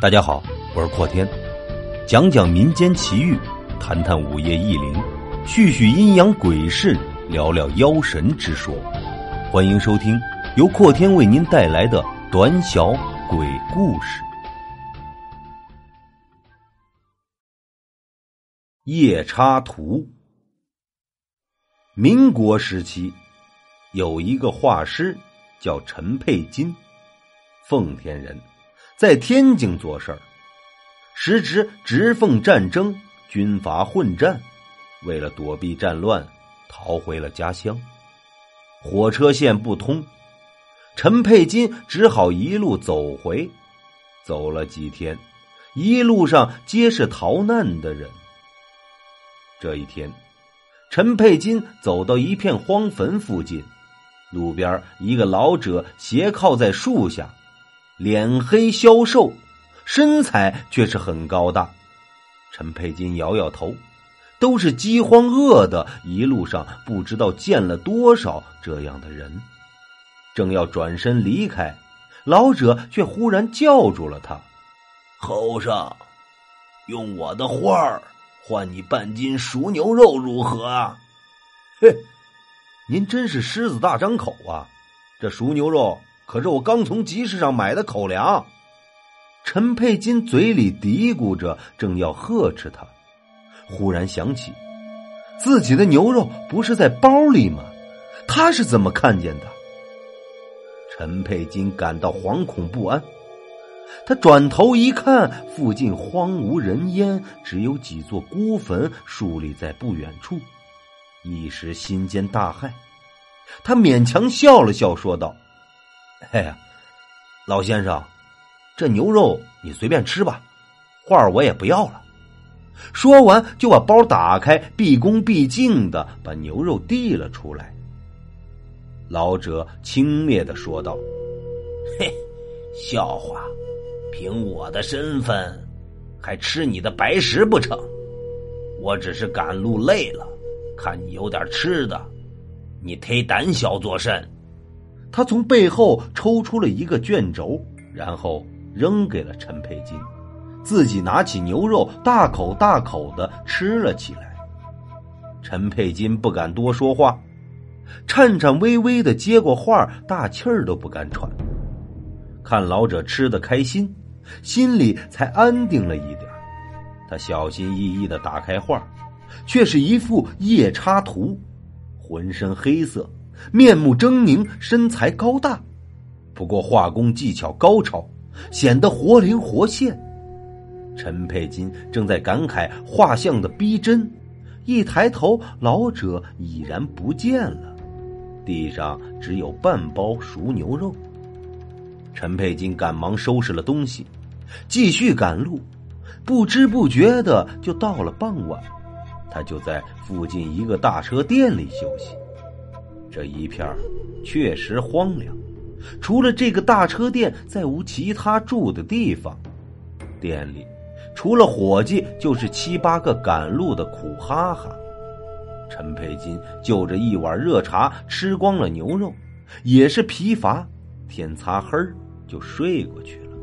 大家好，我是阔天，讲讲民间奇遇，谈谈午夜异灵，叙叙阴阳鬼事，聊聊妖神之说。欢迎收听由阔天为您带来的短小鬼故事。夜叉图。民国时期，有一个画师叫陈佩金，奉天人。在天津做事儿，时值直奉战争，军阀混战，为了躲避战乱，逃回了家乡。火车线不通，陈佩金只好一路走回。走了几天，一路上皆是逃难的人。这一天，陈佩金走到一片荒坟附近，路边一个老者斜靠在树下。脸黑消瘦，身材却是很高大。陈佩金摇摇头，都是饥荒饿的，一路上不知道见了多少这样的人。正要转身离开，老者却忽然叫住了他：“后生，用我的画儿换你半斤熟牛肉，如何？”“嘿，您真是狮子大张口啊！这熟牛肉。”可是我刚从集市上买的口粮，陈佩金嘴里嘀咕着，正要呵斥他，忽然想起自己的牛肉不是在包里吗？他是怎么看见的？陈佩金感到惶恐不安，他转头一看，附近荒无人烟，只有几座孤坟竖立在不远处，一时心间大骇，他勉强笑了笑，说道。哎呀，老先生，这牛肉你随便吃吧，画我也不要了。说完，就把包打开，毕恭毕敬的把牛肉递了出来。老者轻蔑的说道：“嘿，笑话！凭我的身份，还吃你的白食不成？我只是赶路累了，看你有点吃的，你忒胆小作甚？”他从背后抽出了一个卷轴，然后扔给了陈佩金，自己拿起牛肉，大口大口的吃了起来。陈佩金不敢多说话，颤颤巍巍的接过画，大气儿都不敢喘。看老者吃的开心，心里才安定了一点。他小心翼翼的打开画，却是一幅夜叉图，浑身黑色。面目狰狞，身材高大，不过画工技巧高超，显得活灵活现。陈佩金正在感慨画像的逼真，一抬头，老者已然不见了，地上只有半包熟牛肉。陈佩金赶忙收拾了东西，继续赶路，不知不觉的就到了傍晚，他就在附近一个大车店里休息。这一片确实荒凉，除了这个大车店，再无其他住的地方。店里除了伙计，就是七八个赶路的苦哈哈。陈佩金就着一碗热茶，吃光了牛肉，也是疲乏，天擦黑就睡过去了。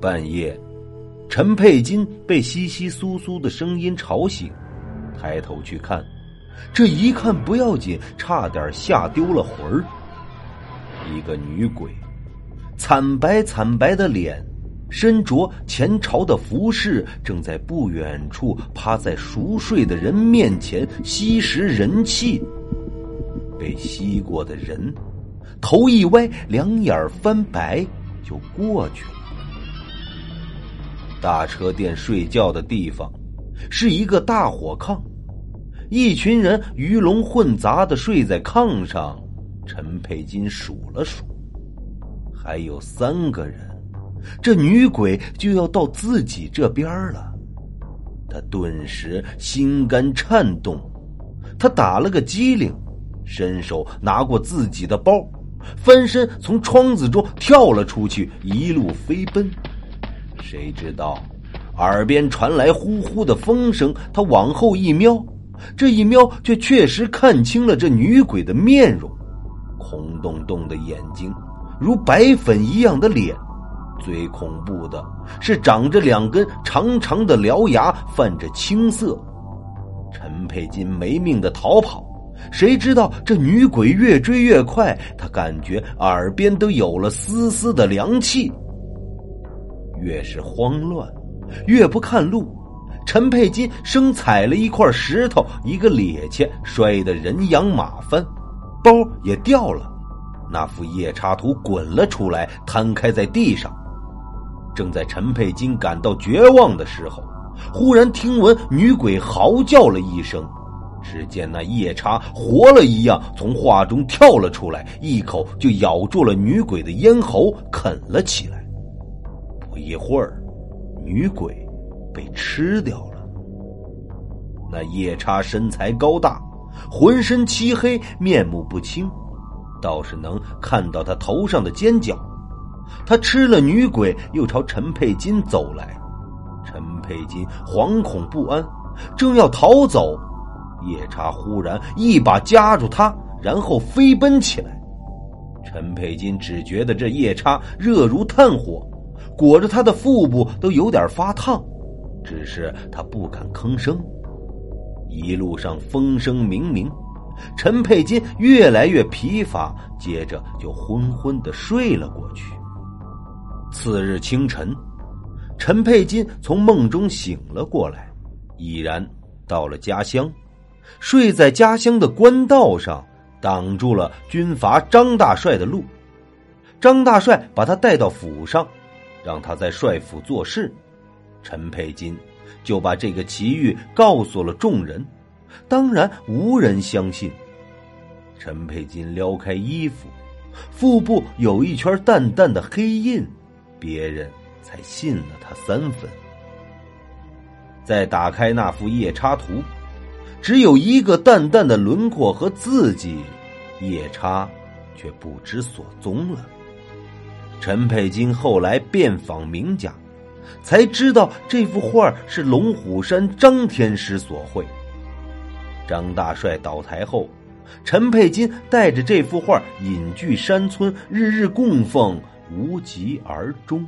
半夜，陈佩金被窸窸窣窣的声音吵醒，抬头去看。这一看不要紧，差点吓丢了魂儿。一个女鬼，惨白惨白的脸，身着前朝的服饰，正在不远处趴在熟睡的人面前吸食人气。被吸过的人，头一歪，两眼翻白，就过去了。大车店睡觉的地方，是一个大火炕。一群人鱼龙混杂的睡在炕上，陈佩金数了数，还有三个人，这女鬼就要到自己这边了。他顿时心肝颤动，他打了个激灵，伸手拿过自己的包，翻身从窗子中跳了出去，一路飞奔。谁知道，耳边传来呼呼的风声，他往后一瞄。这一瞄，却确实看清了这女鬼的面容，空洞洞的眼睛，如白粉一样的脸，最恐怖的是长着两根长长的獠牙，泛着青色。陈佩金没命的逃跑，谁知道这女鬼越追越快，他感觉耳边都有了丝丝的凉气。越是慌乱，越不看路。陈佩金生踩了一块石头，一个趔趄，摔得人仰马翻，包也掉了。那幅夜叉图滚了出来，摊开在地上。正在陈佩金感到绝望的时候，忽然听闻女鬼嚎叫了一声，只见那夜叉活了一样从画中跳了出来，一口就咬住了女鬼的咽喉，啃了起来。不一会儿，女鬼。被吃掉了。那夜叉身材高大，浑身漆黑，面目不清，倒是能看到他头上的尖角。他吃了女鬼，又朝陈佩金走来。陈佩金惶恐不安，正要逃走，夜叉忽然一把夹住他，然后飞奔起来。陈佩金只觉得这夜叉热如炭火，裹着他的腹部都有点发烫。只是他不敢吭声。一路上风声鸣鸣，陈佩金越来越疲乏，接着就昏昏的睡了过去。次日清晨，陈佩金从梦中醒了过来，已然到了家乡，睡在家乡的官道上，挡住了军阀张大帅的路。张大帅把他带到府上，让他在帅府做事。陈佩金就把这个奇遇告诉了众人，当然无人相信。陈佩金撩开衣服，腹部有一圈淡淡的黑印，别人才信了他三分。再打开那幅夜叉图，只有一个淡淡的轮廓和字迹，夜叉却不知所踪了。陈佩金后来遍访名家。才知道这幅画是龙虎山张天师所绘。张大帅倒台后，陈佩金带着这幅画隐居山村，日日供奉，无疾而终。